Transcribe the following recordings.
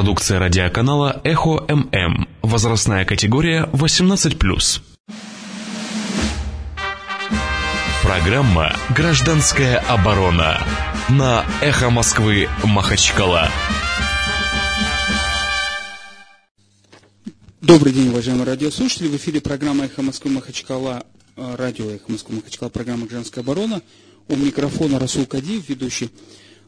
Продукция радиоканала «Эхо ММ». Возрастная категория 18+. Программа «Гражданская оборона» на «Эхо Москвы» Махачкала. Добрый день, уважаемые радиослушатели. В эфире программа «Эхо Москвы Махачкала», э, радио «Эхо Москвы Махачкала», программа «Гражданская оборона». У микрофона Расул Кадиев, ведущий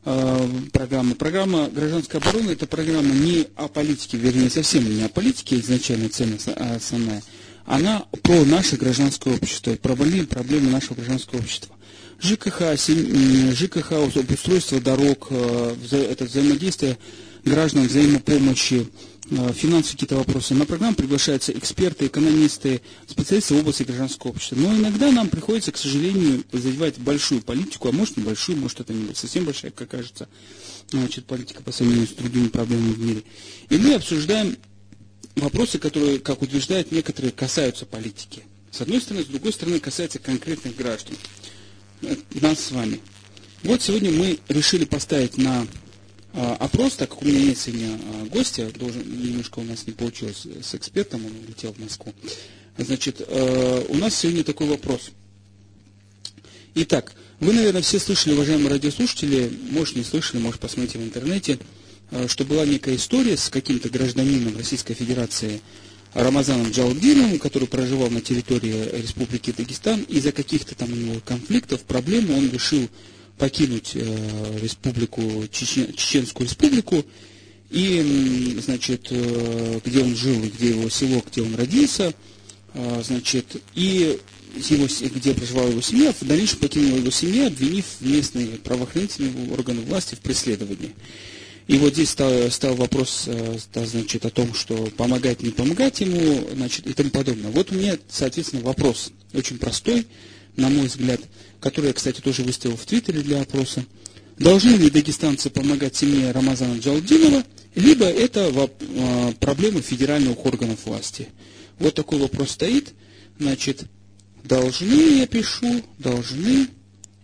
э, программы. Программа «Гражданская оборона» – это программа не о политике, вернее, совсем не о политике, изначально цель основная. Она про наше гражданское общество, про больные проблемы нашего гражданского общества. ЖКХ, ЖКХ, обустройство дорог, э, это взаимодействие граждан, взаимопомощи, финансовые какие-то вопросы. На программу приглашаются эксперты, экономисты, специалисты в области гражданского общества. Но иногда нам приходится, к сожалению, задевать большую политику, а может небольшую, может это не совсем большая, как кажется, значит, политика по сравнению с другими проблемами в мире. И мы обсуждаем вопросы, которые, как утверждают некоторые, касаются политики. С одной стороны, с другой стороны, касаются конкретных граждан. Э, нас с вами. Вот сегодня мы решили поставить на опрос, так как у меня нет сегодня а, гостя, должен, немножко у нас не получилось с экспертом, он улетел в Москву. Значит, а, у нас сегодня такой вопрос. Итак, вы, наверное, все слышали, уважаемые радиослушатели, может, не слышали, может, посмотрите в интернете, что была некая история с каким-то гражданином Российской Федерации Рамазаном Джалдиновым, который проживал на территории Республики Дагестан, из-за каких-то там у него конфликтов, проблем он решил покинуть э, республику, Чечен, Чеченскую республику, и, значит, э, где он жил, где его село, где он родился, э, значит, и его, где проживала его семья, в дальнейшем покинула его семья, обвинив местные правоохранительные органы власти в преследовании. И вот здесь стал, стал вопрос, да, значит, о том, что помогать, не помогать ему, значит, и тому подобное. Вот у меня, соответственно, вопрос очень простой, на мой взгляд который я, кстати, тоже выставил в Твиттере для опроса, должны ли дагестанцы помогать семье Рамазана Джалдинова, либо это а, проблемы федеральных органов власти. Вот такой вопрос стоит. Значит, должны, я пишу, должны.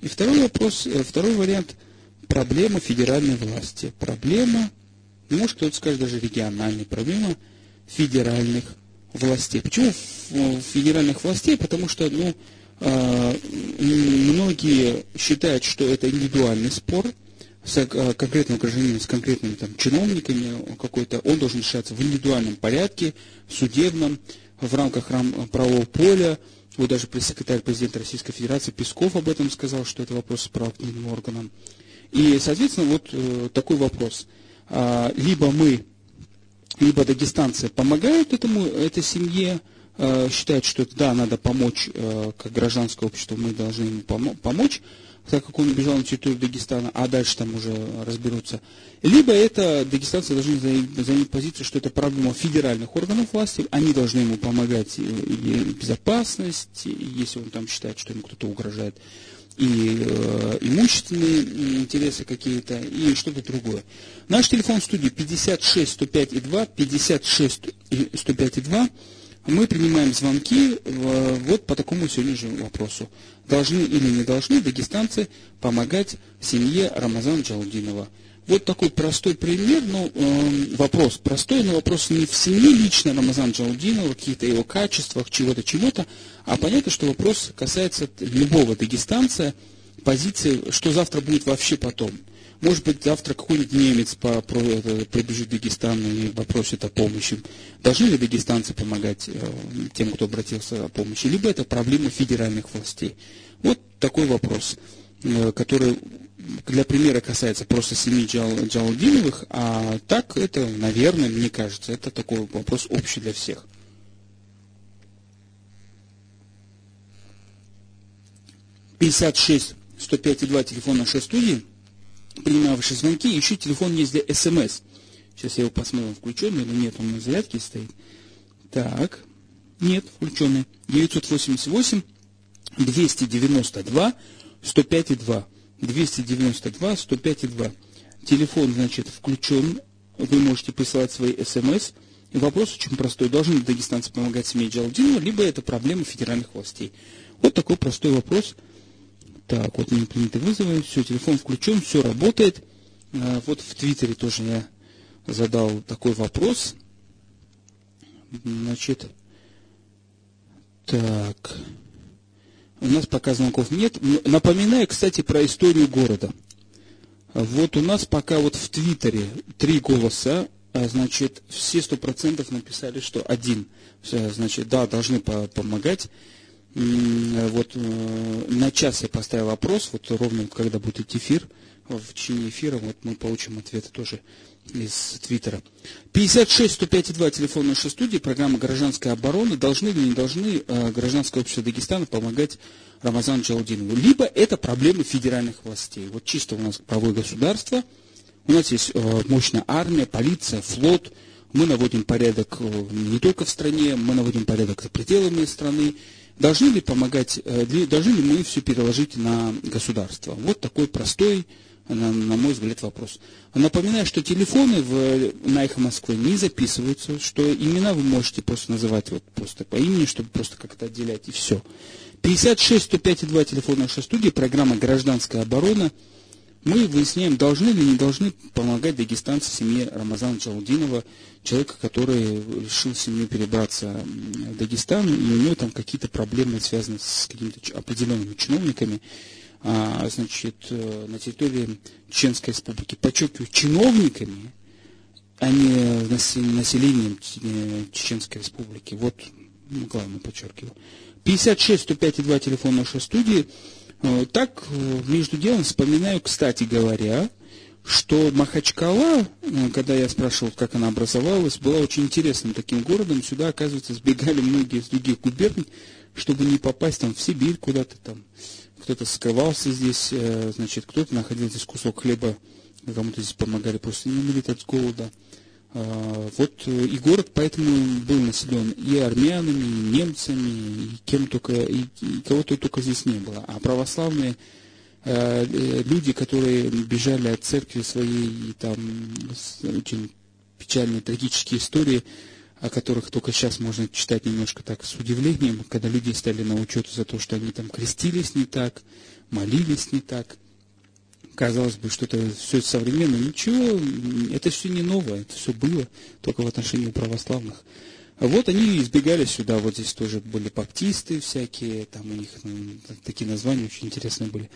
И второй вопрос, э, второй вариант, проблема федеральной власти. Проблема, может кто-то скажет даже региональной, проблема федеральных властей. Почему федеральных властей? Потому что, ну, многие считают, что это индивидуальный спор с а, конкретным гражданином, с конкретными там, чиновниками какой-то, он должен решаться в индивидуальном порядке, судебном, в рамках правового поля. Вот даже пресс-секретарь президента Российской Федерации Песков об этом сказал, что это вопрос с правоохранительным органом. И, соответственно, вот э, такой вопрос. А, либо мы, либо дагестанцы помогают этому, этой семье, Э, считает, что да, надо помочь, э, как гражданское общество, мы должны ему помочь, так как он убежал на территорию Дагестана, а дальше там уже разберутся. Либо это дагестанцы должны занять позицию, что это проблема федеральных органов власти, они должны ему помогать и безопасность, если он там считает, что ему кто-то угрожает, и э, имущественные интересы какие-то, и что-то другое. Наш телефон в студии 56 105 и 2, 56 105 и 2 мы принимаем звонки вот по такому сегодня же вопросу. Должны или не должны дагестанцы помогать семье Рамазана Джалудинова? Вот такой простой пример, ну, э, вопрос простой, но вопрос не в семье лично Рамазана Джалудинова, каких-то его качествах, чего-то, чего-то, а понятно, что вопрос касается любого дагестанца, позиции, что завтра будет вообще потом. Может быть, завтра какой-нибудь немец по, это, прибежит в Дагестан и попросит о помощи. Должны ли дагестанцы помогать э, тем, кто обратился о помощи? Либо это проблема федеральных властей. Вот такой вопрос, э, который для примера касается просто семьи Джал, Джалдиновых, а так это, наверное, мне кажется, это такой вопрос общий для всех. Пятьдесят шесть сто пять и два телефон нашей студии принимаю звонки, еще телефон есть для СМС. Сейчас я его посмотрю, включенный или нет, он на зарядке стоит. Так, нет, включенный. 988 292 105 и 2. 292 105 и 2. Телефон, значит, включен. Вы можете присылать свои СМС. И вопрос очень простой. Должны ли дагестанцы помогать семье Джалдинова, либо это проблема федеральных властей? Вот такой простой вопрос – так, вот не приняты вызовы, все, телефон включен, все работает. А, вот в Твиттере тоже я задал такой вопрос. Значит, так. У нас пока звонков нет. Напоминаю, кстати, про историю города. Вот у нас пока вот в Твиттере три голоса, а, значит, все сто процентов написали, что один. Значит, да, должны помогать. Вот э, на час я поставил опрос, вот ровно когда будет эфир, в течение эфира, вот мы получим ответы тоже из Твиттера. 56 105 2 телефон нашей студии, программа «Гражданская оборона». Должны или не должны э, гражданское общество Дагестана помогать Рамазану Джалдинову? Либо это проблемы федеральных властей. Вот чисто у нас правое государство, у нас есть э, мощная армия, полиция, флот. Мы наводим порядок э, не только в стране, мы наводим порядок за пределами страны. Должны ли помогать, э, должны ли мы все переложить на государство? Вот такой простой на, на мой взгляд, вопрос. Напоминаю, что телефоны в, на «Эхо Москвы» не записываются, что имена вы можете просто называть вот просто по имени, чтобы просто как-то отделять, и все. 56 105 2 телефон нашей студии, программа «Гражданская оборона». Мы выясняем, должны или не должны помогать дагестанцы семье Рамазана Джалудинова, человека, который решил семью перебраться в Дагестан, и у него там какие-то проблемы связаны с какими-то определенными чиновниками значит, э, на территории Чеченской республики, подчеркиваю, чиновниками, а не населением Чеченской республики. Вот главное подчеркиваю. 56 105 2 телефон нашей студии. Э, так, э, между делом вспоминаю, кстати говоря, что Махачкала, когда я спрашивал, как она образовалась, была очень интересным таким городом. Сюда, оказывается, сбегали многие из других губерний, чтобы не попасть там в Сибирь куда-то там кто-то скрывался здесь, э, значит, кто-то находил здесь кусок хлеба, кому-то здесь помогали просто не умереть от голода. А, вот э, и город поэтому был населен и армянами, и немцами, и кем только, и, кого-то только здесь не было. А православные э, люди, которые бежали от церкви своей, и там очень печальные, трагические истории, о которых только сейчас можно читать немножко так с удивлением, когда люди стали на учет за то, что они там крестились не так, молились не так. Казалось бы, что это все современное. Ничего, это все не новое, это все было только в отношении православных. Вот они избегали сюда, вот здесь тоже были баптисты всякие, там у них ну, такие названия очень интересные были.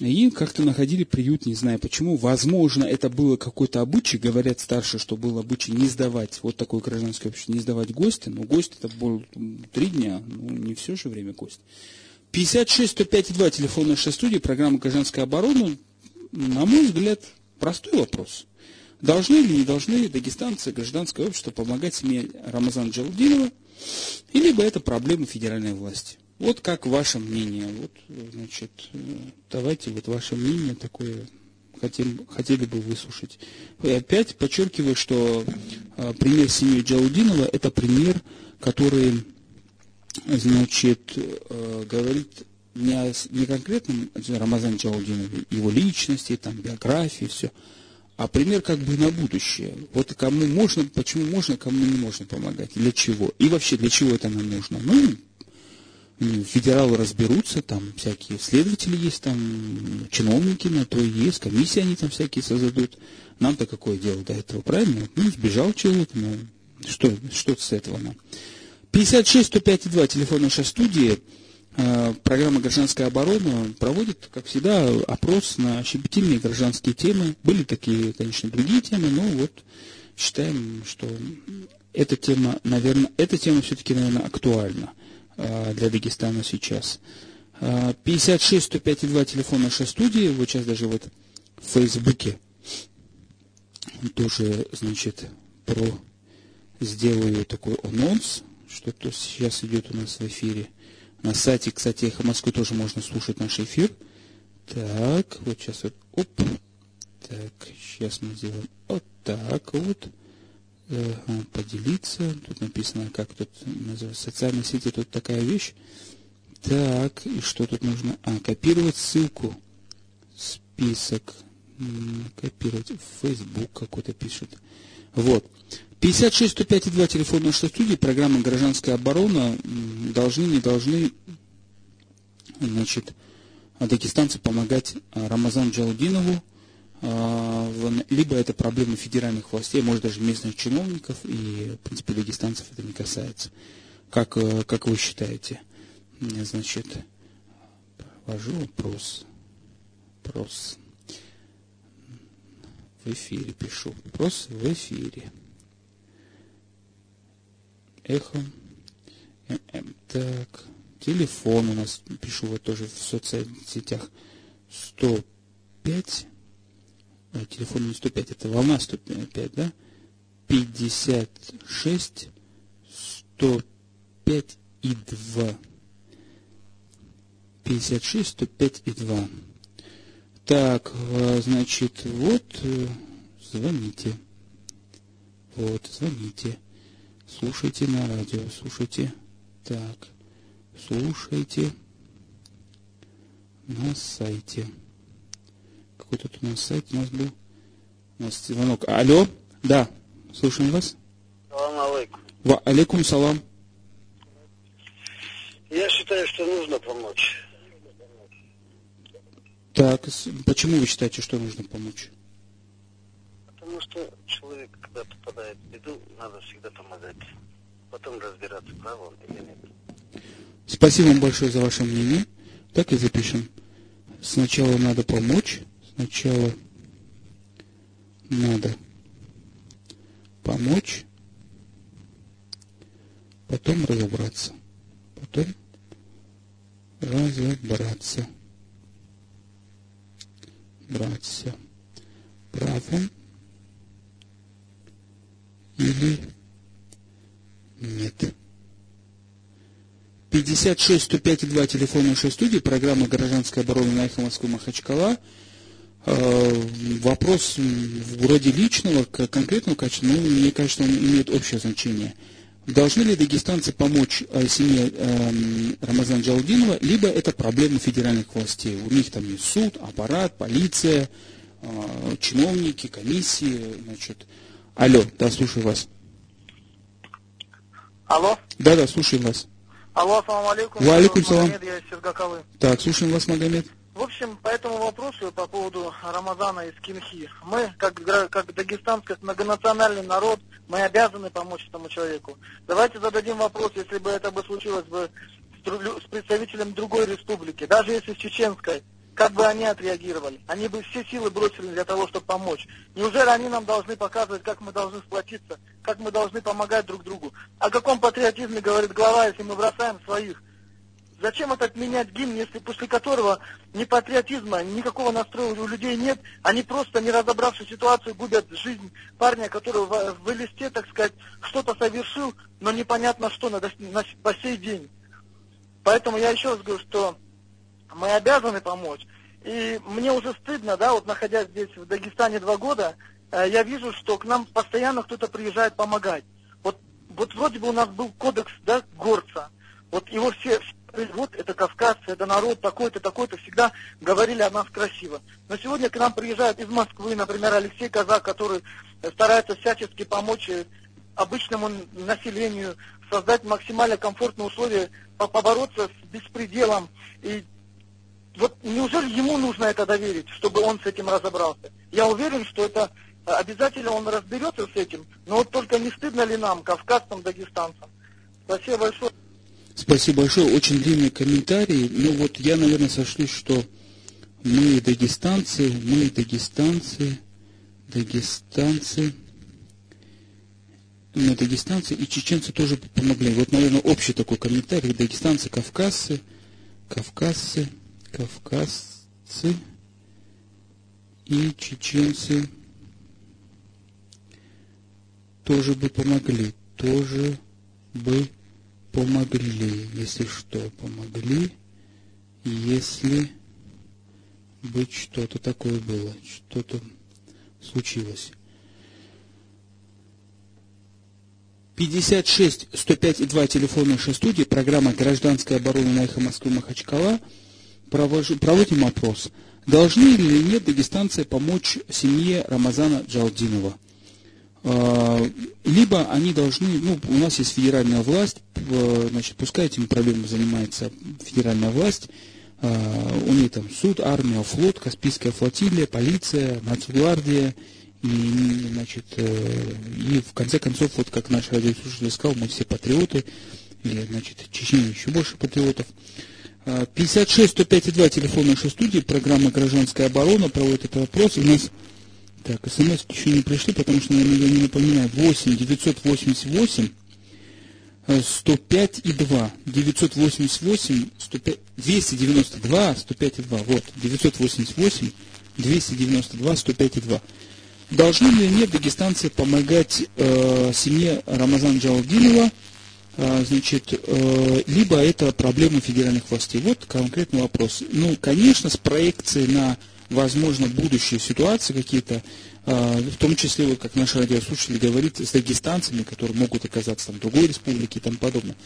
И как-то находили приют, не знаю почему. Возможно, это было какой-то обычай. Говорят старше, что был обычай не сдавать, вот такое гражданское общество, не сдавать гости. Но гость это был три дня, ну не все же время гость. 56 105 2 телефон нашей студии, программа «Гражданская оборона». На мой взгляд, простой вопрос. Должны или не должны дагестанцы, гражданское общество помогать семье Рамазана Джалдинова, или бы это проблемы федеральной власти? Вот как ваше мнение? Вот, значит, давайте вот ваше мнение такое хотим, хотели бы выслушать. И опять подчеркиваю, что а, пример семьи Джаудинова – это пример, который, значит, а, говорит не, о, не конкретном Рамазан Джаудинове, его личности, там, биографии, все, а пример как бы на будущее. Вот кому можно, почему можно, кому не можно помогать, для чего. И вообще, для чего это нам нужно. Ну, федералы разберутся, там всякие следователи есть, там чиновники на то есть, комиссии они там всякие создадут. Нам-то какое дело до этого, правильно? Ну, сбежал человек, ну, что, что с этого нам? 56 105 2, телефон нашей студии. Э, программа «Гражданская оборона» проводит, как всегда, опрос на щепетильные гражданские темы. Были такие, конечно, другие темы, но вот считаем, что эта тема, наверное, эта тема все-таки, наверное, актуальна. А, для Дагестана сейчас. 56 105 2 телефон нашей студии. Вот сейчас даже вот в Фейсбуке тоже, значит, про сделаю такой анонс, что то сейчас идет у нас в эфире. На сайте, кстати, Эхо Москвы тоже можно слушать наш эфир. Так, вот сейчас вот, оп. Так, сейчас мы сделаем вот так вот поделиться. Тут написано, как тут называется, социальные сети, тут такая вещь. Так, и что тут нужно? А, копировать ссылку. Список. Копировать. Facebook какой-то пишет. Вот. 56 105 2 телефон нашей студии, программа «Гражданская оборона». Должны, не должны, значит, дагестанцы помогать Рамазану Джалдинову, э, либо это проблема федеральных властей, может даже местных чиновников, и, в принципе, дагестанцев это не касается. Как, э, как вы считаете? Значит, провожу вопрос. Вопрос. В эфире пишу. Вопрос в эфире. Эхо. ММ. Так. Телефон у нас, пишу вот тоже в соцсетях. 105. А, телефон не 105, это волна 105, да? 56 105 и 2. 56, 105 и 2. Так, а, значит, вот, э, звоните. Вот, звоните. Слушайте на радио, слушайте. Так, слушайте на сайте. Какой тут у нас сайт у нас был? У нас звонок. Алло, да, слушаем вас. Салам алейкум. Ва алейкум салам. Я считаю, что нужно помочь. Так, почему вы считаете, что нужно помочь? Потому что человек, когда попадает в беду, надо всегда помогать. Потом разбираться, прав он или нет. Спасибо вам большое за ваше мнение. Так и запишем. Сначала надо помочь. Сначала надо помочь. Потом разобраться. Потом разобраться. Браться. Правым или нет. 56 105 2 телефон нашей студии, программа «Гражданская оборона» на эхо Москвы Махачкала. Э, вопрос вроде личного, конкретного качества, но мне кажется, он имеет общее значение. Должны ли дагестанцы помочь э, семье э, Рамазана Джалдинова, либо это проблема федеральных властей? У них там есть суд, аппарат, полиция, чиновники, комиссии. Значит. Алло, да, слушаю вас. Алло? Да, да, слушаю вас. Алло, ассаламу алейкум. Ва алейкум салам. Я из Сергакалы. Так, слушаем вас, Магомед. В общем, по этому вопросу, по поводу Рамазана из Кинхи, мы, как, как дагестанский многонациональный народ, мы обязаны помочь этому человеку. Давайте зададим вопрос, если бы это бы случилось бы с, с представителем другой республики, даже если с чеченской, как бы они отреагировали? Они бы все силы бросили для того, чтобы помочь. Неужели они нам должны показывать, как мы должны сплотиться, как мы должны помогать друг другу? О каком патриотизме говорит глава, если мы бросаем своих? Зачем этот менять гимн, если после которого ни патриотизма, никакого настроя у людей нет, они просто, не разобравшись ситуацию, губят жизнь парня, который в, в листе, так сказать, что-то совершил, но непонятно что на, на, по сей день. Поэтому я еще раз говорю, что мы обязаны помочь. И мне уже стыдно, да, вот находясь здесь в Дагестане два года, э, я вижу, что к нам постоянно кто-то приезжает помогать. Вот, вот вроде бы у нас был кодекс, да, горца. Вот его все, вот это кавказцы, это народ такой-то, такой-то, всегда говорили о нас красиво. Но сегодня к нам приезжают из Москвы, например, Алексей Казак, который старается всячески помочь э, обычному населению, создать максимально комфортные условия, побороться с беспределом и вот неужели ему нужно это доверить, чтобы он с этим разобрался? Я уверен, что это э, обязательно он разберется с этим, но вот только не стыдно ли нам, кавказцам, дагестанцам? Спасибо большое. Спасибо большое. Очень длинный комментарий. Ну вот я, наверное, сошлюсь, что мы дагестанцы, мы дагестанцы, дагестанцы, мы дагестанцы и чеченцы тоже помогли. Вот, наверное, общий такой комментарий. Дагестанцы, кавказцы, кавказцы, кавказцы и чеченцы тоже бы помогли, тоже бы помогли, если что, помогли, если быть что-то такое было, что-то случилось. 56 105 2 телефон нашей студии, программа «Гражданская оборона» на эхо Москвы Махачкала – проводим опрос. Должны или нет дагестанцы помочь семье Рамазана Джалдинова? А, либо они должны, ну, у нас есть федеральная власть, значит, пускай этими проблемами занимается федеральная власть, А, у них там суд, армия, флот, Каспийская флотилия, полиция, Нацгвардия. И, значит, э, и в конце концов, вот как наш радиослушатель сказал, мы все патриоты, или, значит, Чечня еще больше патриотов. 56 105 2 телефон нашей студии, программа «Гражданская оборона» проводит этот вопрос. У нас, так, смс еще не пришли, потому что, наверное, я не напоминаю, 8 988 105 и 2. 988 105, 292 105 и 2. Вот, 988 292 105 и 2. Должны ли нет дагестанцы помогать э, семье Рамазана Джалдинова а, значит, э, либо это проблема федеральных властей. Вот конкретный вопрос. Ну, конечно, с проекцией на, возможно, будущие ситуации какие-то, а, в том числе, вот как наш радиослушатель говорит, с дагестанцами, которые могут оказаться в другой республике и тому подобное.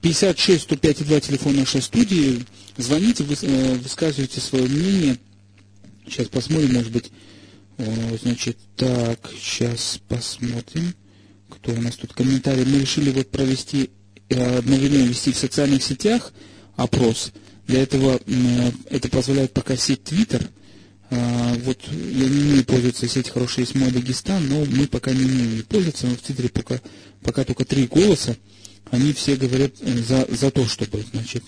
56 105 2 телефон нашей студии. Звоните, э, высказывайте свое мнение. Сейчас посмотрим, может быть, значит, так, сейчас посмотрим, кто у нас тут комментарий. Мы решили вот провести одновременно вести в социальных сетях опрос. Для этого это позволяет пока сеть Twitter. А, вот я не умею пользоваться сеть хорошая есть мой Дагестан, но мы пока не умеем пользоваться. Но в Твиттере пока, пока только три голоса. Они все говорят э, за, за то, чтобы значит,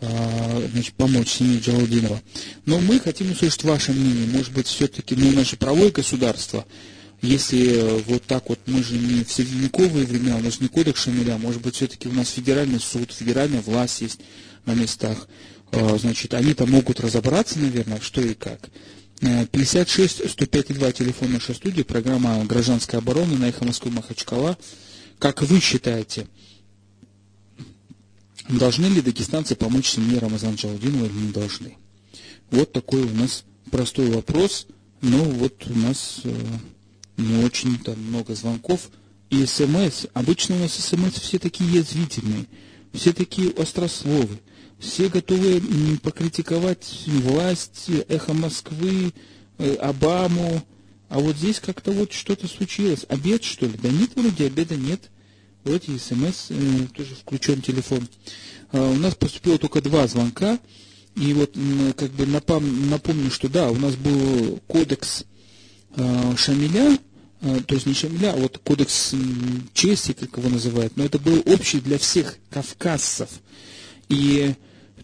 а, значит, помочь семье Джалудинова. Но мы хотим услышать ваше мнение. Может быть, все-таки ну, наше правое государство – если э, вот так вот, мы же не в средневековые времена, у нас не кодекс Шамиля, может быть, все-таки у нас федеральный суд, федеральная власть есть на местах, значит, они-то могут разобраться, наверное, что и как. 56 105 2 телефон нашей студии, программа «Гражданская оборона» на эхо Москвы Махачкала. Как вы считаете, должны ли дагестанцы помочь семье Рамазана Джалудинова или не должны? Вот такой у нас простой вопрос, но вот у нас э, не очень там много звонков. И смс, обычно у нас смс все такие язвительные, все такие острословы, все готовы покритиковать власть, эхо Москвы, э, Обаму, а вот здесь как-то вот что-то случилось. Обед, что ли? Да нет, вроде обеда нет. Вроде смс, э, тоже включен телефон. А, у нас поступило только два звонка. И вот как бы напом, напомню, что да, у нас был кодекс э, Шамиля, Э, то есть не Шамиля, а вот кодекс чести, как его называют, но это был общий для всех кавказцев. И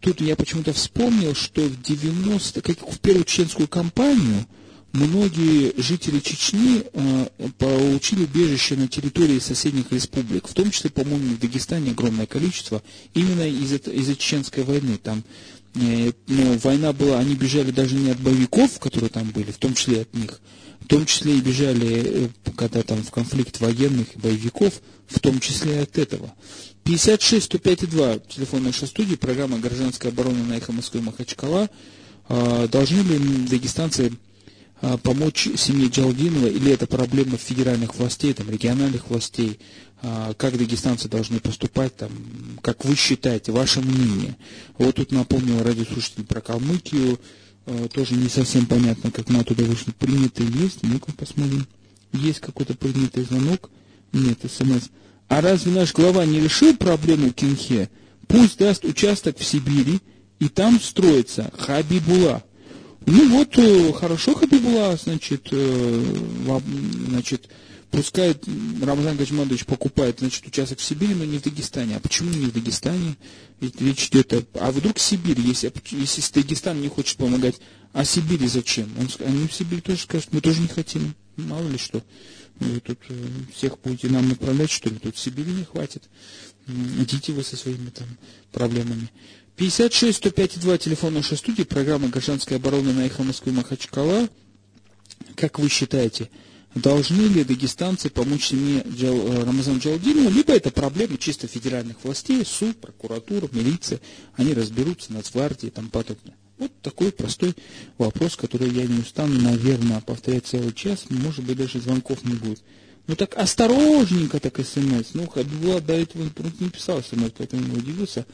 тут я почему-то вспомнил, что в 90 как в первую чеченскую кампанию, многие жители Чечни э, получили убежище на территории соседних республик, в том числе, по-моему, в Дагестане огромное количество, именно из-за из чеченской войны. Там э, ну, война была, они бежали даже не от боевиков, которые там были, в том числе от них, в том числе и бежали, э, когда там в конфликт военных и боевиков, в том числе и от этого. 56 105 2, телефон нашей студии, программа «Гражданская оборона» на эхо Москвы Махачкала. А, должны ли дагестанцы а, помочь семье Джалдинова, или это проблема федеральных властей, там, региональных властей, а, как дагестанцы должны поступать, там, как вы считаете, ваше мнение. Вот тут напомнил радиослушатель про Калмыкию, тоже не совсем понятно, как мы оттуда вышли. Принятый есть, ну-ка посмотрим. Есть какой-то принятый звонок? Нет, смс. А разве наш глава не решил проблему Кинхе? Пусть даст участок в Сибири, и там строится Хабибула. Ну вот, э, хорошо Хабибула, значит, э, значит, Пускай Рамзан Гаджимадович покупает, значит, участок в Сибири, но не в Дагестане. А почему не в Дагестане? Ведь речь идет о... А вдруг Сибирь, если, если Дагестан не хочет помогать, а Сибири зачем? Он, они в Сибири тоже скажут, мы тоже не хотим. Мало ли что. Вы тут э, всех будете нам направлять, что ли? Тут Сибири не хватит. Идите вы со своими там проблемами. 56 105 2 телефон нашей студии, программа «Гражданская оборона» на эхо Москвы Махачкала. Как вы считаете, должны ли дагестанцы помочь семье Джал, э, Рамазана Джалдинова, либо это проблема чисто федеральных властей, суд, прокуратура, милиция, они разберутся, нацгвардии и тому подобное. Вот такой простой вопрос, который я не устану, наверное, повторять целый час, может быть, даже звонков не будет. Ну так осторожненько так смс. Ну, Хабибула до этого не писал смс, поэтому не удивился.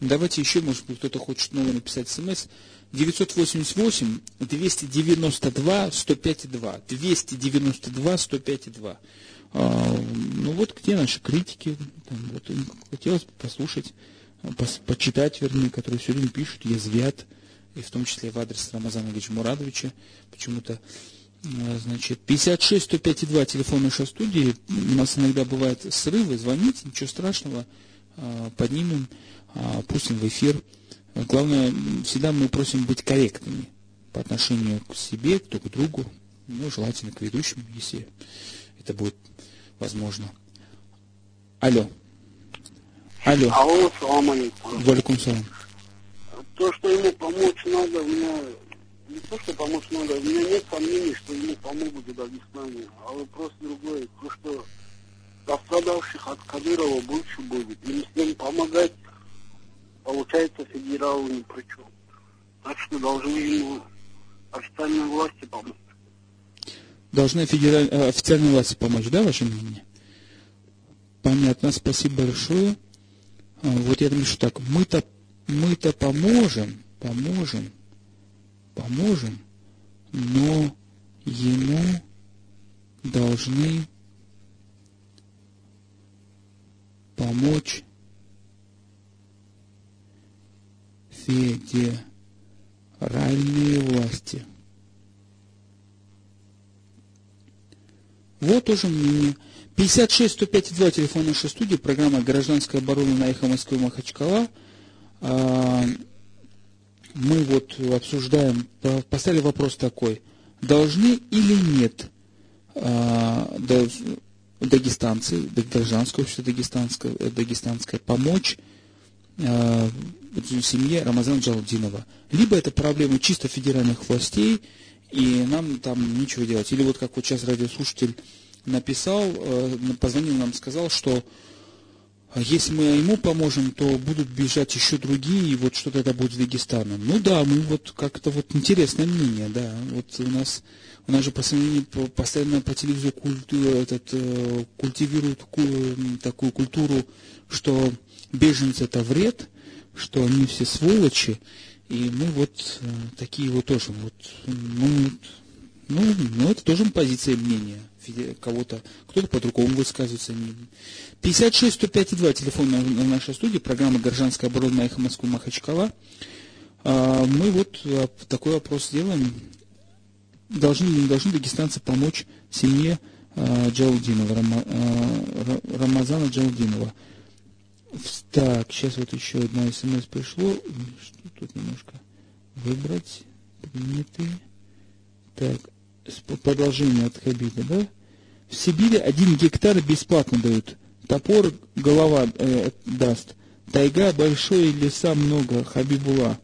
Давайте еще, может быть, кто-то хочет снова написать смс. 988 292 105 2. 292 105 2. А, ну вот где наши критики? Там, вот, хотелось бы послушать, пос, почитать, вернее, которые все время пишут, язвят. И в том числе в адрес Рамазана Ильича Мурадовича, почему-то Значит, 56 105 2 телефон нашей студии. У нас иногда бывают срывы. Звоните, ничего страшного. Поднимем, пустим в эфир. Главное, всегда мы просим быть корректными по отношению к себе, к друг другу, ну, желательно к ведущему, если это будет возможно. Алло. Алло. Алло, салам алейкум. Валикум салам. То, что ему помочь надо, у меня не то, что помочь надо, у меня нет сомнений, что ему помогут в Дагестане, а вопрос другой, то, что пострадавших от Кадырова больше будет. И с ним помогать, получается, федералы ни при чем. Так что должны ему официальные власти помочь. Должны федераль... Э, официальные власти помочь, да, ваше мнение? Понятно, спасибо большое. А, вот я думаю, что так, мы-то мы-то поможем, поможем, поможем, но ему должны помочь федеральные власти. Вот тоже мнение. 56 105 2 телефон нашей студии, программа «Гражданская оборона» на эхо Москвы Махачкала. А, мы вот обсуждаем, поставили вопрос такой, должны или нет а, дагестанцы, гражданское общество дагестанское, дагестанское помочь а, семье Рамазана Джалдинова. Либо это проблема чисто федеральных властей, и нам там нечего делать. Или вот как вот сейчас радиослушатель написал, э, позвонил нам, сказал, что если мы ему поможем, то будут бежать еще другие, и вот что-то это будет с Дагестаном. Ну да, мы вот как-то вот интересное мнение, да. Вот у нас у нас же постоянно, постоянно по телевизору культу, этот, э, культивируют такую культуру, что беженцы это вред, что они все сволочи, и мы вот э, такие вот тоже вот, ну, ну, ну это тоже позиция мнения кого-то, кто-то по-другому высказывается. 56 105 2 телефон на, на нашей студии, программа «Горжанская оборона» «Эхо Москвы» Махачкала. А, мы вот а, такой вопрос сделаем. Должны не должны дагестанцы помочь семье а, Джалдинова, Рама, а, Рамазана Джалдинова? Так, сейчас вот еще одна смс пришло. Что тут немножко выбрать? Приняты. Так, продолжение от Хабиба, да? В Сибири один гектар бесплатно дают. Топор голова э, даст. Тайга большой, леса много. Хабибула.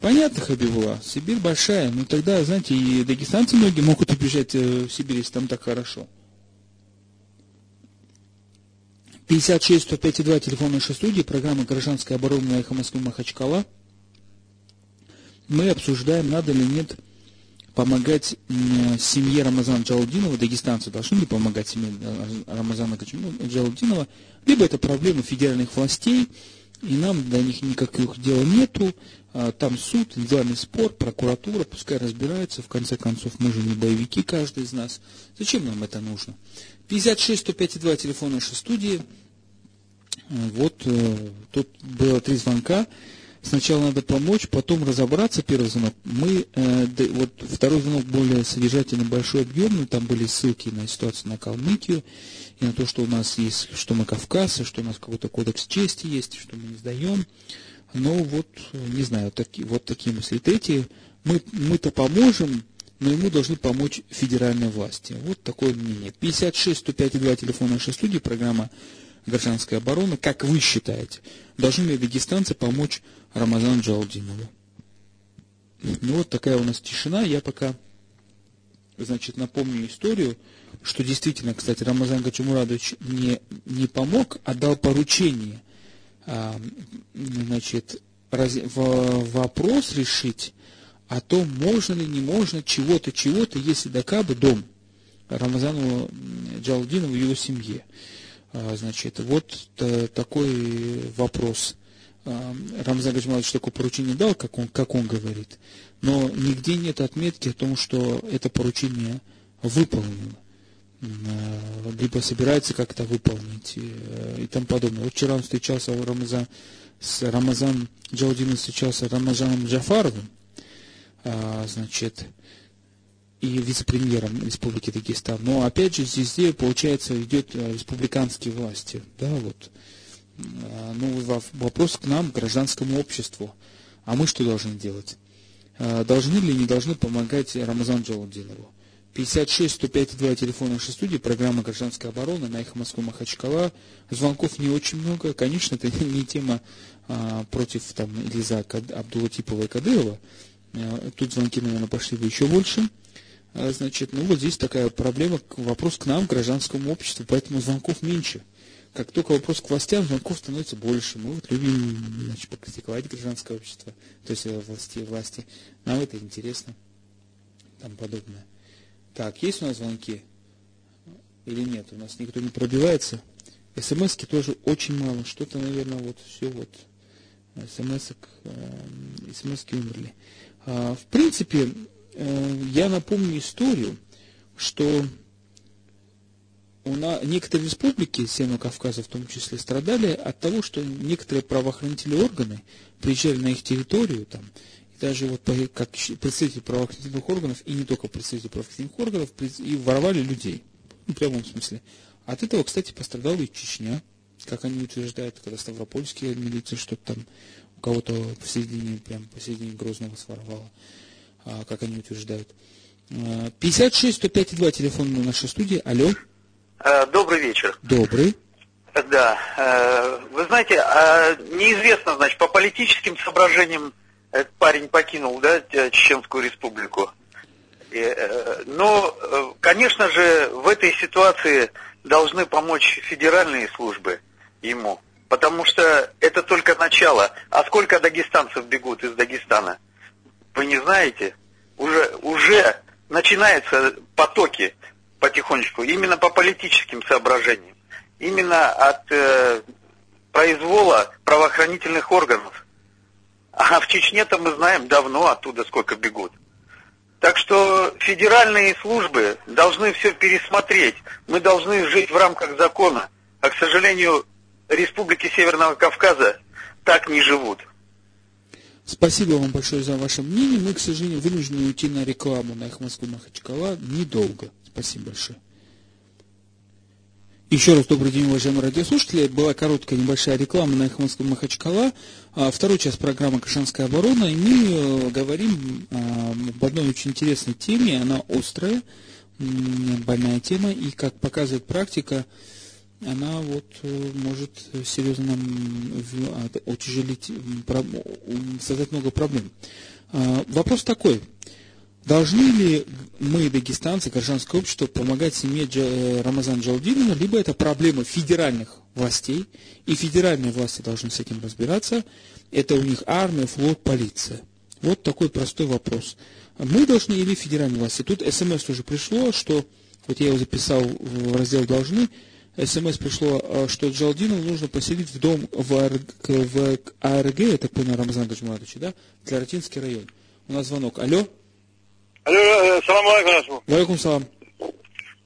Понятно, Хабибула. Сибирь большая. Но тогда, знаете, и дагестанцы многие могут убежать э, в Сибирь, если там так хорошо. 56 105 2 телефон нашей студии, программа «Гражданская оборона» на эхо Москвы Махачкала. Мы обсуждаем, надо ли нет помогать семье Рамазана Джалудинова, дагестанцы должны ли помогать семье Рамазана Джалудинова, либо это проблема федеральных властей, и нам до них никаких дел нету, а, там суд, индивидуальный спор, прокуратура, пускай разбираются, в конце концов, мы же не боевики, каждый из нас. Зачем нам это нужно? 56 105 2 телефон нашей студии. Вот, э, тут было три звонка. Сначала надо помочь, потом разобраться, первый звонок. Мы, э, вот второй звонок более содержательный, большой, объемный, там были ссылки на ситуацию на Калмыкию, и на то, что у нас есть, что мы Кавказ, что у нас какой-то кодекс чести есть, что мы не сдаем. Но вот, не знаю, таки, вот такие мысли. Третье, мы, мы-то поможем, но ему должны помочь федеральные власти. Вот такое мнение. 56 105 2 телефон нашей студии, программа «Гражданская оборона». Как вы считаете, должны ли дагестанцы помочь Рамазан Джалдинову. Ну вот такая у нас тишина. Я пока, значит, напомню историю, что действительно, кстати, Рамазан Гачумурадович не, не помог, а дал поручение, а, значит, раз, в, вопрос решить о том, можно ли, не можно, чего-то, чего-то, если докабы дом Рамазану Джалдинову и его семье. А, значит, вот такой вопрос – Рамзан Гаджималович такое поручение дал, как он, как он говорит, но нигде нет отметки о том, что это поручение выполнено, либо собирается как-то выполнить и тому подобное. Вот вчера он встречался у Рамазан, с Рамазан Джаудином встречался с Рамазаном Джафаровым, а, значит, и вице-премьером Республики Дагестан. Но опять же здесь получается идет а, республиканские власти, да, вот. А, ну, вопрос к нам, к гражданскому обществу. А мы что должны делать? Должны ли, не должны помогать Рамазан Джалудинову? 56 105 2 телефон нашей студии, программа «Гражданская оборона» на «Эхо Москвы» Махачкала. Звонков не очень много. Конечно, это не тема а, против там, Илиза Абдулатипова и Кадырова. А, тут звонки, наверное, пошли бы еще больше. А, значит, ну вот здесь такая проблема, вопрос к нам, к гражданскому обществу, поэтому звонков меньше. Как только вопрос к властям, звонков становится больше. Мы вот любим значит, покритиковать гражданское общество, то есть э, власти, власти. Нам это интересно, там подобное. Так, есть у нас звонки? Или нет? У нас никто не пробивается. СМСки тоже очень мало. Что-то, наверное, вот все вот. СМС э, СМСки умерли. А, в принципе, я напомню историю, что у нас, некоторые республики Северного Кавказа в том числе страдали от того, что некоторые правоохранительные органы приезжали на их территорию там, даже вот как представители правоохранительных органов, и не только представители правоохранительных органов, и воровали людей. Ну, в прямом смысле. От этого, кстати, пострадала и Чечня, как они утверждают, когда Ставропольские милиция что-то там у кого-то посередине, прям посередине Грозного своровала, как они утверждают. 56 105 2 телефон на нашей студии. Алло. Э, добрый вечер. Добрый. Да. Э, вы знаете, а неизвестно, значит, по политическим соображениям этот парень покинул, да, Чеченскую республику. Э, но, конечно же, в этой ситуации должны помочь федеральные службы ему, потому что это только начало. А сколько дагестанцев бегут из Дагестана? Вы не знаете? Уже, уже начинаются потоки потихонечку, именно по политическим соображениям, именно от э, произвола правоохранительных органов. А в Чечне-то мы знаем давно оттуда сколько бегут. Так что федеральные службы должны все пересмотреть. Мы должны жить в рамках закона. А, к сожалению, республики Северного Кавказа так не живут. Спасибо вам большое за ваше мнение. Мы, к сожалению, вынуждены уйти на рекламу на их Москву Махачкала недолго. Спасибо большое. Еще раз добрый день, уважаемые радиослушатели. Была короткая небольшая реклама на Эхманском Махачкала. А, второй час программы «Кашанская оборона». И мы э, говорим а, об одной очень интересной теме. Она острая, больная тема. И, как показывает практика, она вот э, может серьезно нам утяжелить, создать много проблем. А, вопрос такой. Должны ли мы, дагестанцы, гражданское общество, помогать семье э, Рамазана Джалдинова, либо это проблема федеральных властей, и федеральные власти должны с этим разбираться. Это у них армия, флот, полиция. Вот такой простой вопрос. Мы должны или федеральные власти? Тут смс уже пришло, что, вот я его записал в раздел «Должны», СМС пришло, э, что Джалдину нужно поселить в дом в, АРГ, в АРГ, я так понял, Рамазан Гаджмуратович, да, Кларатинский район. У нас звонок. Алло? Алло, э, салам алейкум. Валейкум салам.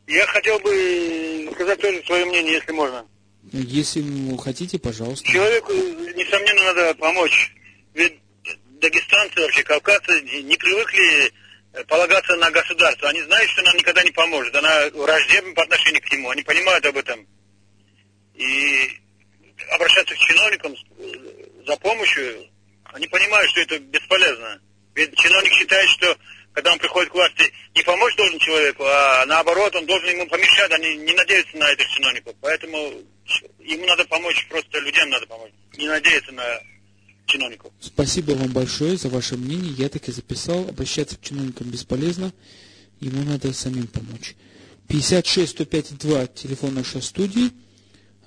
Я хотел бы сказать тоже свое мнение, если можно. Если хотите, пожалуйста. Человеку, несомненно, надо помочь. Ведь дагестанцы, вообще кавказцы не привыкли полагаться на государство. Они знают, что нам никогда не поможет. Она враждебна по отношению к нему. Они понимают об этом. И обращаться к чиновникам за помощью, они понимают, что это бесполезно. Ведь чиновник считает, что когда он приходит к власти, не помочь должен человеку, а наоборот, он должен ему помешать, они не надеются на этих чиновников. Поэтому ему надо помочь, просто людям надо помочь, не надеяться на чиновников. Спасибо вам большое за ваше мнение. Я так и записал. Обращаться к чиновникам бесполезно. Ему надо самим помочь. 56 105 2 телефон нашей студии.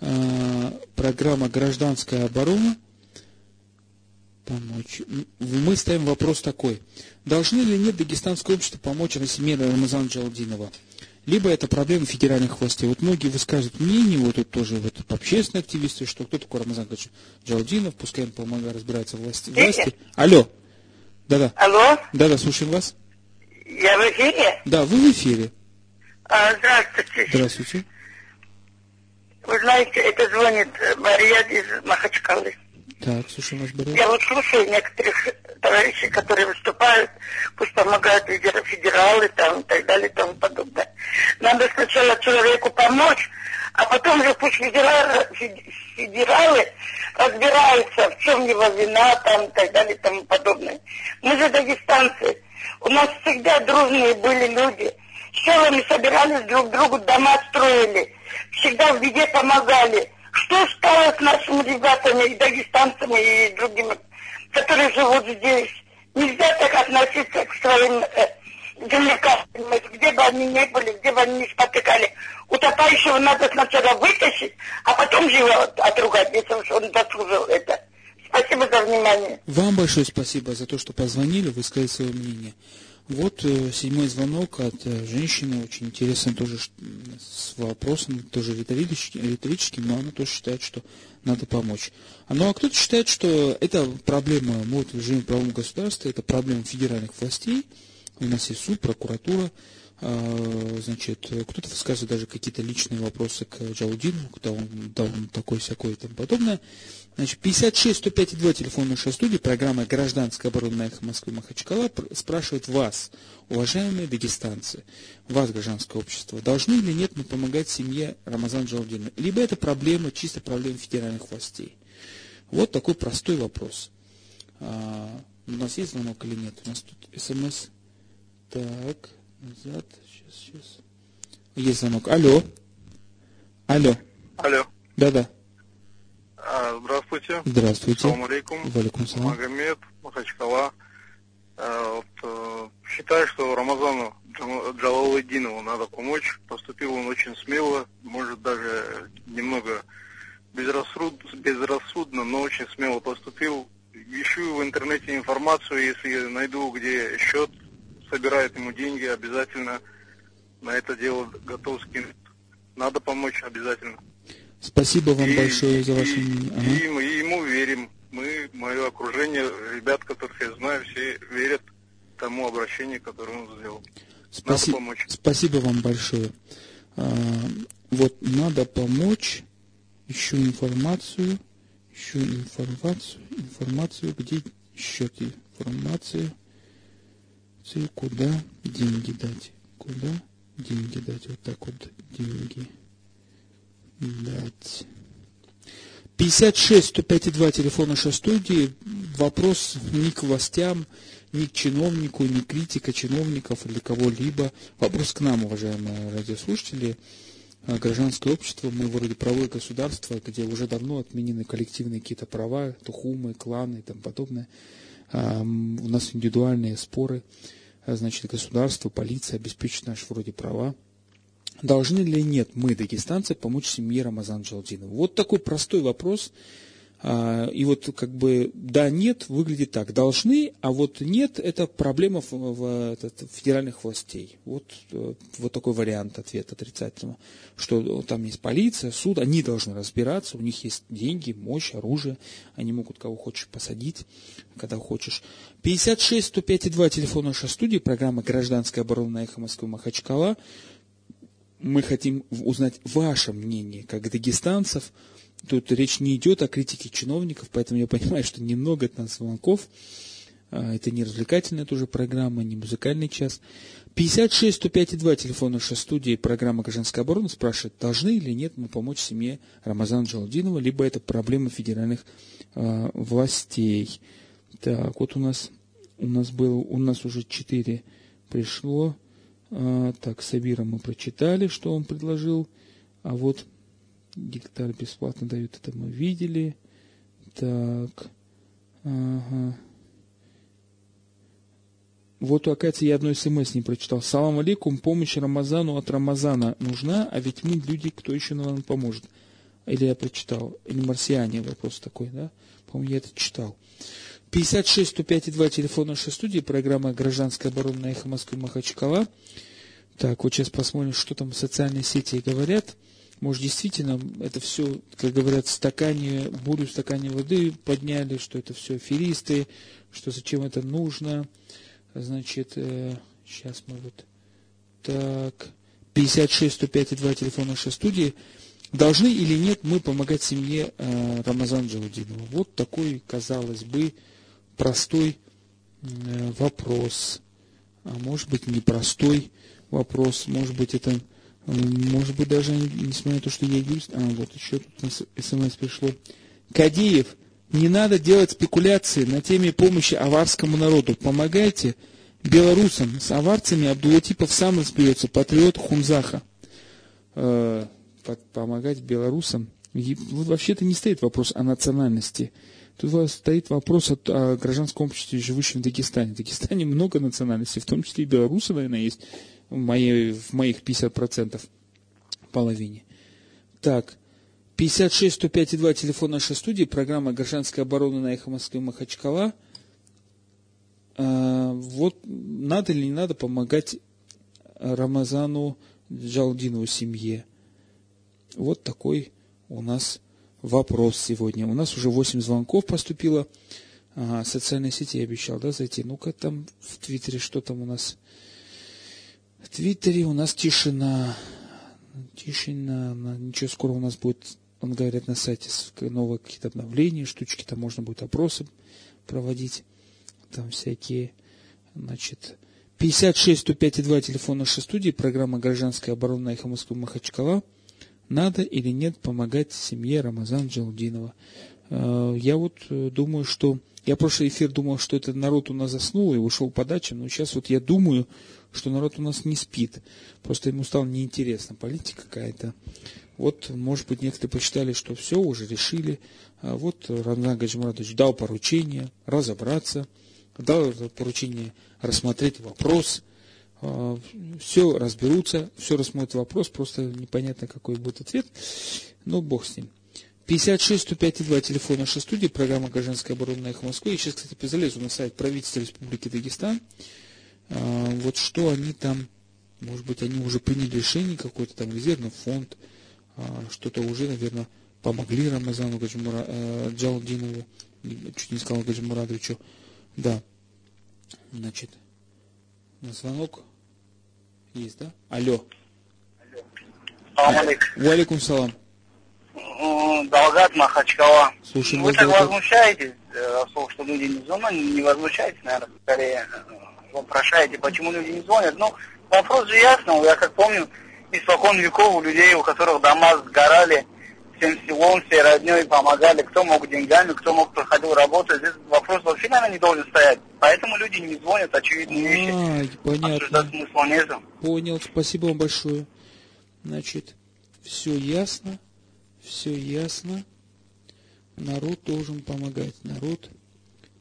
А, программа «Гражданская оборона» помочь. Мы ставим вопрос такой. Должны ли нет дагестанское общество помочь Расимира Рамазана Джалдинова? Либо это проблема федеральных властей. Вот многие высказывают мнение, вот тут тоже вот, общественные активисты, что кто такой Рамазан Джалдинов, пускай он помогает разбираться власти. власти. Алло. Да-да. Алло. Да-да, слушаем вас. Я в эфире? Да, вы в эфире. А, здравствуйте. Здравствуйте. Вы знаете, это звонит Мария из Махачкалы. Так, слушаем вас, Борис. Я вот слушаю некоторых товарищи, которые выступают, пусть помогают лидеры федералы там и так далее и тому подобное. Надо сначала человеку помочь, а потом же пусть федералы, федералы разбираются, в чем его вина там и так далее и тому подобное. Мы же дагестанцы. У нас всегда дружные были люди. Селами собирались друг другу, дома строили. Всегда в беде помогали. Что стало с нашими ребятами, и дагестанцами, и другими, которые живут здесь? Нельзя так относиться к своим э, где бы они ни были, где бы они ни спотыкали. Утопающего надо сначала вытащить, а потом же его отругать, если уж он заслужил это. Спасибо за внимание. Вам большое спасибо за то, что позвонили, высказали свое мнение. Вот э, седьмой звонок от э, женщины, очень интересный тоже с вопросом, тоже риторическим, риторическим, но она тоже считает, что надо помочь. Ну а кто-то считает, что это проблема, вот в режиме правового государства, это проблема федеральных властей, у нас есть суд, прокуратура, а, значит, кто-то высказывает даже какие-то личные вопросы к Джаудину, когда он дал такой всякой и тому подобное. Значит, 56 105 2 телефон нашей студии, программа «Гражданская оборона» эхо Москвы Махачкала спрашивает вас, уважаемые дагестанцы, вас, гражданское общество, должны или нет мы помогать семье Рамазана Джалдина? Либо это проблема, чисто проблема федеральных властей? Вот такой простой вопрос. А, у нас есть звонок или нет? У нас тут смс. Так, назад, сейчас, сейчас. Есть звонок. Алло. Алло. Алло. Да-да. А, здравствуйте. Здравствуйте. Салам алейкум. Валикум салам. Магомед, Махачкала. А, вот, э, считаю, что Рамазану Джалалудинову надо помочь. Поступил он очень смело, может даже немного безрассуд, безрассудно, но очень смело поступил. Ищу в интернете информацию, если найду, где счет, собирает ему деньги, обязательно на это дело готов скинуть. Надо помочь обязательно. Спасибо вам и, большое за ваше мнение. Ага. И, мы, ему верим. Мы, мое окружение, ребят, которых я знаю, все верят тому обращению, которое он сделал. Спаси... Надо помочь. Спасибо вам большое. А, вот надо помочь. Ищу информацию. Ищу информацию. Информацию, где счет информации. Куда деньги дать? Куда деньги дать? Вот так вот деньги дать. 56 105 2 телефон нашей студии. Вопрос ни к властям, ни к чиновнику, ни критика чиновников или кого-либо. Вопрос к нам, уважаемые радиослушатели. А, гражданское общество, мы вроде правое государство, где уже давно отменены коллективные какие-то права, тухумы, кланы и тому подобное. А, у нас индивидуальные споры. А, значит, государство, полиция обеспечит наши вроде права. Должны ли нет мы, дагестанцы, помочь семье Рамазан Джалдинова? Вот такой простой вопрос. А, и вот как бы да, нет, выглядит так. Должны, а вот нет, это проблема в, в, этот, федеральных властей. Вот, э, вот такой вариант ответа отрицательного. Что там есть полиция, суд, они должны разбираться, у них есть деньги, мощь, оружие, они могут кого хочешь посадить, когда хочешь. 56 105 2 телефон нашей студии, программа «Гражданская оборона» на эхо Москвы Махачкала мы хотим узнать ваше мнение, как дагестанцев. Тут речь не идет о критике чиновников, поэтому я понимаю, что немного от нас звонков. А, это не развлекательная тоже программа, не музыкальный час. 56 105 2 телефон нашей студии, программа «Гражданская оборона» спрашивает, должны или нет мы помочь семье Рамазана Джалдинова, либо это проблема федеральных э, властей. Так, вот у нас, у нас было, у нас уже четыре пришло. А, так, Сабира мы прочитали, что он предложил. А вот гектар бесплатно дают, это мы видели. Так, ага. Вот, оказывается, я одной смс не прочитал. Салам алейкум, помощь Рамазану от Рамазана нужна, а ведь мы люди, кто еще нам поможет. Или я прочитал, или марсиане вопрос такой, да? По-моему, я это читал. 56 105 2 телефон нашей студии, программа «Гражданская оборона» на эхо Москвы Махачкала. Так, вот сейчас посмотрим, что там социальные сети говорят. Может, действительно, это все, как говорят, стакане, бурю в стакане воды подняли, что это все аферисты, что зачем это нужно. Значит, э, сейчас мы вот так, 56 105 2 телефон нашей студии. Должны или нет мы помогать семье э, Рамазан Джаудинова? Вот такой, казалось бы, простой э, вопрос, а может быть непростой вопрос, может быть это, может быть даже несмотря на то, что я юрист, а вот еще тут смс пришло. Кадеев, не надо делать спекуляции на теме помощи аварскому народу. Помогайте белорусам. С аварцами Абдулатипов сам разберется, патриот Хунзаха. Э, помогать белорусам. Вообще-то не стоит вопрос о национальности. Тут стоит вопрос о, о гражданском обществе, живущем в Дагестане. В Дагестане много национальностей, в том числе и белорусы, наверное, есть в, моей, в моих 50% половине. Так, 56 105 2 телефон нашей студии, программа «Гражданская оборона» на Эхо Москвы Махачкала. А, вот надо или не надо помогать Рамазану Джалдинову семье? Вот такой у нас вопрос сегодня. У нас уже 8 звонков поступило. Ага, социальные сети я обещал, да, зайти. Ну-ка там в Твиттере, что там у нас? В Твиттере у нас тишина. Тишина. Ничего, скоро у нас будет, он говорит, на сайте новые какие-то обновления, штучки, там можно будет опросы проводить. Там всякие, значит, 56 105 2 телефон нашей студии, программа «Гражданская оборона» Эхо Москвы Махачкала – надо или нет помогать семье Рамазан Джалдинова. Э, я вот э, думаю, что... Я прошлый эфир думал, что этот народ у нас заснул и ушел по дачам, но сейчас вот я думаю, что народ у нас не спит. Просто ему стало неинтересно, политика какая-то. Вот, может быть, некоторые посчитали, что все, уже решили. А вот Рамзан Гаджимуратович дал поручение разобраться, дал поручение рассмотреть вопрос – все разберутся, все рассмотрят вопрос, просто непонятно, какой будет ответ, но бог с ним. 56 105 2 телефон нашей студии, программа «Гражданская оборона» на Эхо Москвы. Я сейчас, кстати, залезу на сайт правительства Республики Дагестан. А, вот что они там, может быть, они уже приняли решение, какой-то там резервный фонд, а, что-то уже, наверное, помогли Рамазану Гаджимура, э, Джалдинову, чуть не сказал Гаджимурадовичу. Да, значит, на звонок есть, да? Алло. Салам алейкум. салам. Далгат Махачкала. Слушаем Вы так возмущаетесь, Расул, э, что люди не звонят, не возмущаетесь, наверное, скорее э, вопрошаете, почему люди не звонят. Ну, вопрос же ясный, я как помню, испокон веков у людей, у которых дома сгорали, всем селом, всей родней помогали, кто мог деньгами, кто мог проходил работу. Здесь вопрос вообще, наверное, не должен стоять. Поэтому люди не звонят, очевидные а, вещи. понятно. смысла нету. Понял, спасибо вам большое. Значит, все ясно, все ясно. Народ должен помогать. Народ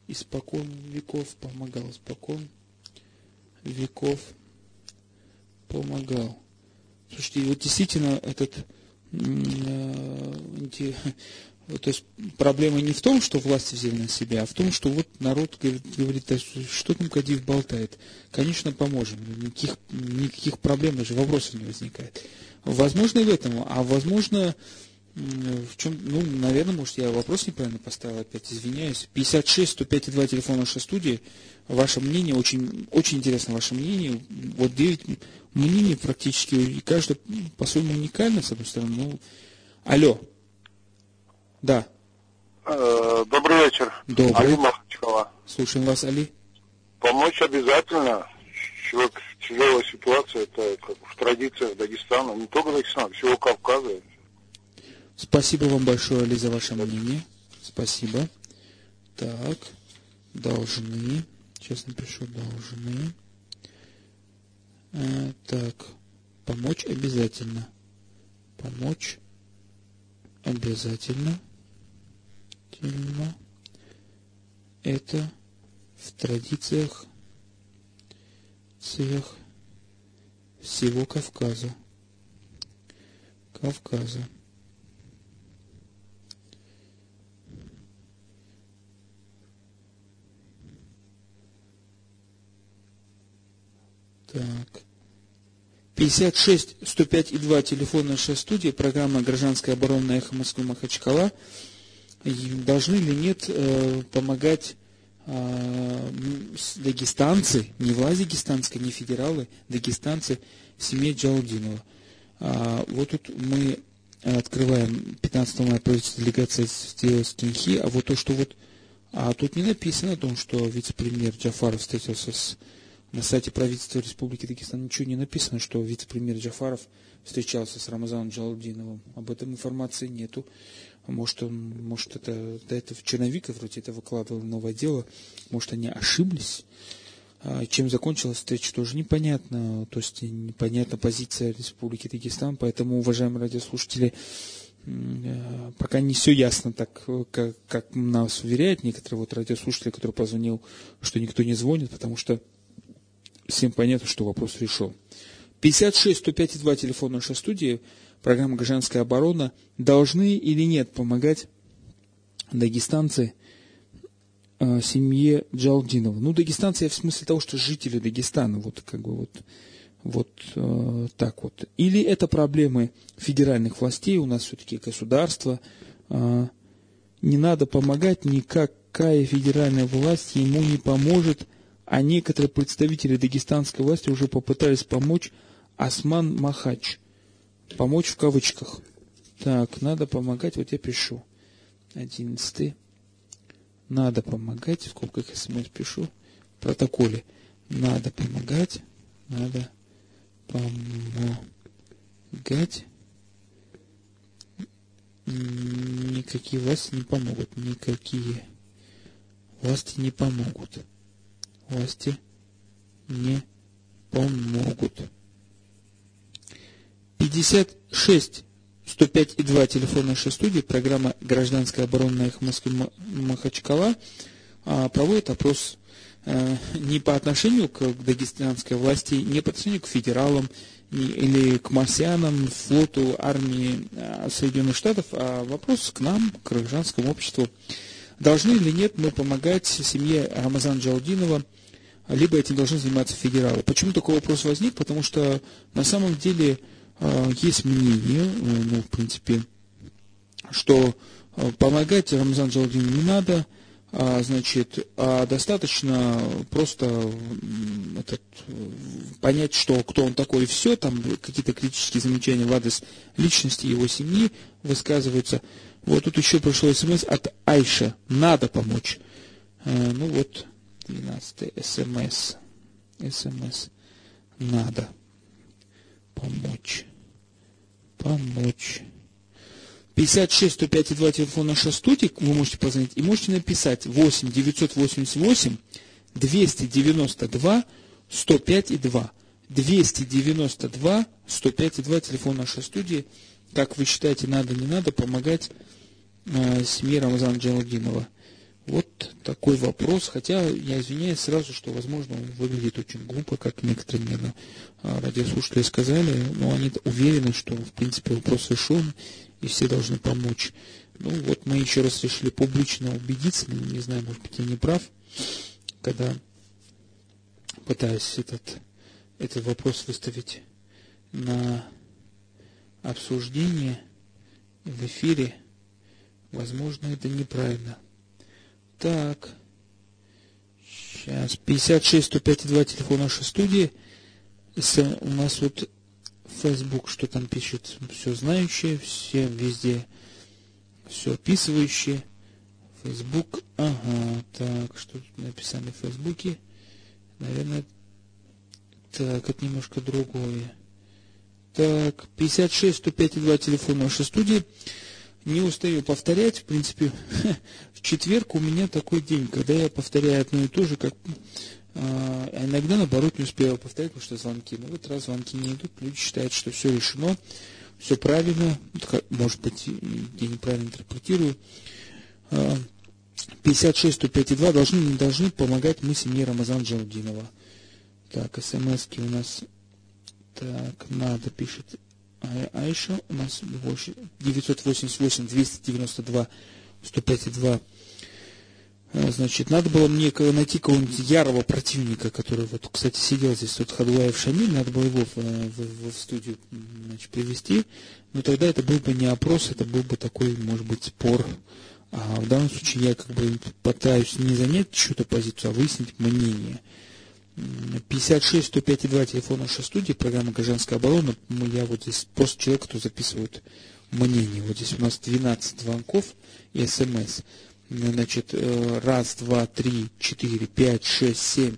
испокон веков помогал, испокон веков помогал. Слушайте, вот действительно этот Э, то есть проблема не в том, что власти взяли на себя, а в том, что вот народ говорит, что там Кадиев болтает. Конечно, поможем. Никаких, никаких проблем, даже вопросов не возникает. Возможно и в этом, а возможно в чем, ну, наверное, может, я вопрос неправильно поставил, опять извиняюсь. 56 105 2 телефон нашей студии. Ваше мнение, очень, очень интересно ваше мнение. Вот 9 мнений практически, и каждое по-своему уникально, с одной стороны. Ну, алло. Да. Э, добрый вечер. Добрый. Али Махачкова. Слушаем вас, Али. Помочь обязательно. Человек в тяжелой ситуации, это как в традициях Дагестана, не только Дагестана, всего Кавказа. Спасибо вам большое, Али, за ваше мнение. Спасибо. Так, должны. Сейчас напишу должны. А, так, помочь обязательно. Помочь обязательно. Это в традициях цех всего Кавказа. Кавказа. Так. 56 105 и 2 телефон нашей студии, программа «Гражданская оборона» «Эхо Москвы» Махачкала. Должны ли нет э, помогать э, дагестанцы, не власть дагестанская, не федералы, дагестанцы семье Джалдинова. А, вот тут мы открываем 15 мая правительство делегация в Кинхи, а вот то, что вот А тут не написано о том, что вице-премьер Джафаров встретился с... На сайте правительства Республики Дагестан ничего не написано, что вице-премьер Джафаров встречался с Рамазаном Джалалдиновым. Об этом информации нету. Может, он, может это до этого Черновиков вроде это выкладывал новое дело. Может, они ошиблись. А чем закончилась встреча, тоже непонятно. То есть непонятна позиция Республики Дагестан. Поэтому, уважаемые радиослушатели, Э, пока не все ясно так, как, как нас уверяют некоторые вот радиослушатели, который позвонил, что никто не звонит, потому что всем понятно, что вопрос решен. 56 105 2 телефон нашей студии, программа «Гражданская оборона». Должны или нет помогать дагестанцы э, семье Джалдинова? Ну, дагестанцы в смысле того, что жители Дагестана, вот как бы вот вот э, так вот. Или это проблемы федеральных властей, у нас все-таки государство. Э, не надо помогать, никакая федеральная власть ему не поможет. А некоторые представители дагестанской власти уже попытались помочь Осман Махач. Помочь в кавычках. Так, надо помогать, вот я пишу. Одиннадцатый. Надо помогать, в скобках смс пишу, в протоколе. Надо помогать, надо помогать. Никакие власти не помогут. Никакие власти не помогут. Власти не помогут. 56 105 и 2 телефон нашей студии, программа «Гражданская оборона их Москвы Махачкала» а, проводит опрос Э, не по отношению к дагестанской власти, не по отношению к федералам или к марсианам, флоту, армии э, Соединенных Штатов, а вопрос к нам, к гражданскому обществу. Должны или нет мы помогать семье Рамазана Джалдинова, либо этим должны заниматься федералы. Почему такой вопрос возник? Потому что на самом деле э, есть мнение, ну, в принципе, что помогать Рамазану Джалдинову не надо, а, значит, а достаточно просто этот, понять, что кто он такой и все, там какие-то критические замечания в адрес личности его семьи высказываются. Вот тут еще пришло смс от Айша. Надо помочь. А, ну вот, 12 смс. СМС. Надо помочь. Помочь. 56 105 2 телефон наша студия, вы можете позвонить и можете написать 8 988 292 105 и 2. 292 105 и 2 телефон нашей студии. Как вы считаете, надо, не надо помогать э, семье Рамазана Джалудинова? Вот такой вопрос, хотя я извиняюсь сразу, что, возможно, он выглядит очень глупо, как некоторые, наверное, радиослушатели сказали, но они уверены, что, в принципе, вопрос решен, и все должны помочь. Ну вот мы еще раз решили публично убедиться, не знаю, может быть, я не прав, когда пытаюсь этот, этот вопрос выставить на обсуждение в эфире, возможно, это неправильно. Так, сейчас, 56 105 2 телефон нашей студии, у нас вот Facebook, что там пишет, все знающее, все везде, все описывающее. Facebook, ага, так, что тут написали в Фейсбуке? Наверное, так, это немножко другое. Так, 56 105 2 телефон нашей студии. Не устаю повторять, в принципе, четверг у меня такой день, когда я повторяю одно и то же, как а, а иногда, наоборот, не успеваю повторять, потому что звонки. Но вот раз звонки не идут, люди считают, что все решено, все правильно. Может быть, я неправильно интерпретирую. 56 105 2 должны, не должны помогать мы семье Рамазан Джалдинова. Так, смс у нас так, надо, пишет Айша, у нас больше 988 292 105 2 а, значит, надо было мне найти кого-нибудь ярого противника, который вот, кстати, сидел здесь, вот Хадуаев Шамиль, надо было его в, в, в студию значит, привести, но тогда это был бы не опрос, это был бы такой, может быть, спор. А в данном случае я как бы пытаюсь не занять чью-то позицию, а выяснить мнение. 56 105 2 телефон нашей студии, программа «Гражданская оборона». Я вот здесь просто человек, кто записывает мнение. Вот здесь у нас 12 звонков и смс. значит, э, раз, два, три, четыре, пять, шесть, семь,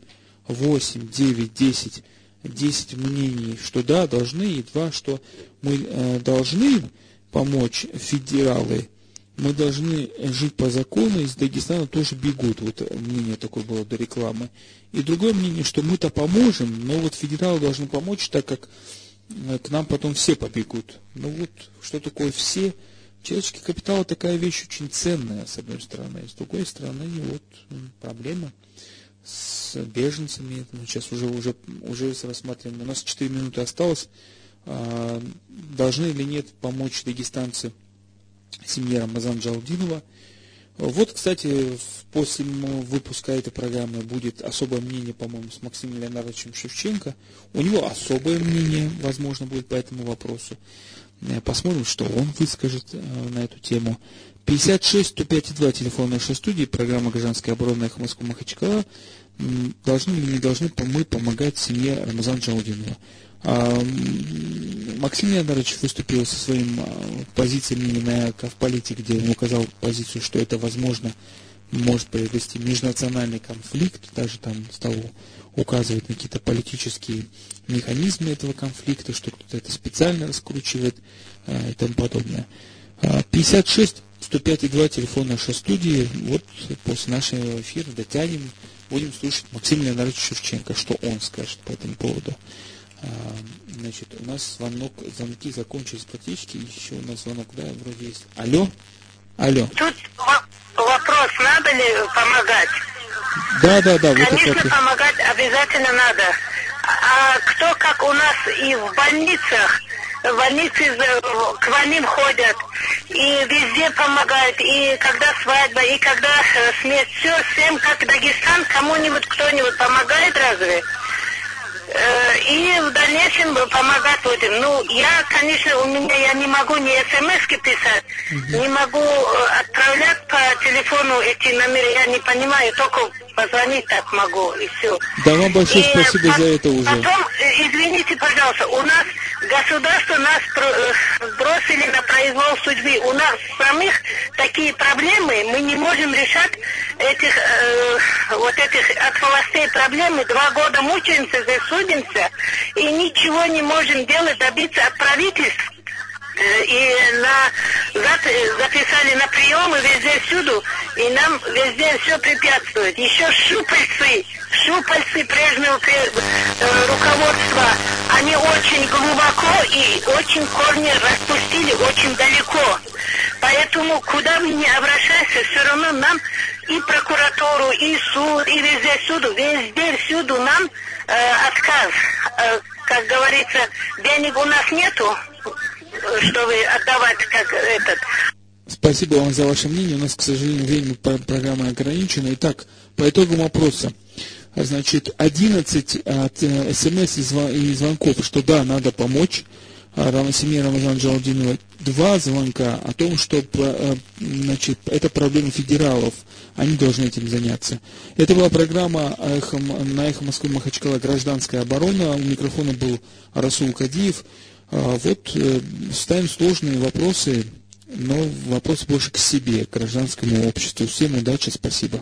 восемь, девять, десять, десять мнений, что да, должны, и два, что мы э, должны помочь федералы, мы должны жить по закону, из Дагестана тоже бегут. Вот мнение такое было до рекламы. И другое мнение, что мы-то поможем, но вот федералы должны помочь, так как к нам потом все побегут. Ну вот, что такое все? Человеческий капитал такая вещь очень ценная, с одной стороны. С другой стороны, вот проблема с беженцами. Сейчас уже, уже, уже рассматриваем. У нас 4 минуты осталось. А, должны или нет помочь дагестанцы семье Рамазан Джалдинова. Вот, кстати, после выпуска этой программы будет особое мнение, по-моему, с Максимом Леонардовичем Шевченко. У него особое мнение, возможно, будет по этому вопросу. Э, посмотрим, что он выскажет э, на эту тему. 56 105 2 телефон нашей студии, программа «Гражданская оборона» Эхо Москвы Махачкала. Должны или не должны мы помогать семье Рамазана Джалдинова? А, Максим Леонидович выступил со своим а, позициями на Ковполите, где он указал позицию, что это возможно может привести национальный конфликт, даже там стал указывать на какие-то политические механизмы этого конфликта, что кто-то это специально раскручивает э, и тому подобное. 56 105 и 2 телефон нашей студии. Вот после нашего эфира дотянем, будем слушать Максима Леонидовича Шевченко, что он скажет по этому поводу. А, значит, у нас звонок, звонки закончились практически, еще у нас звонок, да, вроде есть. Алло? Алло. Тут вопрос, надо ли помогать? Да, да, да. Конечно, вот помогать обязательно надо. А кто, как у нас и в больницах, в больнице к ним ходят, и везде помогают, и когда свадьба, и когда э, смерть, все, всем, как Дагестан, кому-нибудь, кто-нибудь помогает разве? Э, и в дальнейшем помогать людям. Ну, я, конечно, у меня я не могу ни смс писать, не могу э, отправлять по телефону эти номера, я не понимаю, только позвонить так могу, и все. Да, вам большое и спасибо по- за это уже. Потом, э, извините, пожалуйста, у нас государство нас бросили на произвол судьбы. У нас самих такие проблемы, мы не можем решать этих, э, вот этих от властей проблемы. Два года мучаемся, здесь судимся, и ничего не можем делать, добиться от правительства э, и на, записали на приемы везде всюду, и нам везде все препятствует. Еще шупальцы, шупальцы прежнего э, руководства, они очень глубоко и очень корни распустили очень далеко. Поэтому куда мы не обращаемся, все равно нам и прокуратуру, и суд, и везде всюду, везде всюду нам э, отказ. Э, как говорится, денег у нас нету, чтобы отдавать как этот. Спасибо вам за ваше мнение. У нас, к сожалению, время программы ограничено. Итак, по итогам опроса. Значит, 11 от смс и звонков, что да, надо помочь. А, семье Рамазана Джалдинова два звонка о том, что э, значит, это проблема федералов, они должны этим заняться. Это была программа на «Эхо Москвы Махачкала. Гражданская оборона». У микрофона был Расул Кадиев. А, вот э, ставим сложные вопросы, но вопросы больше к себе, к гражданскому обществу. Всем удачи, спасибо.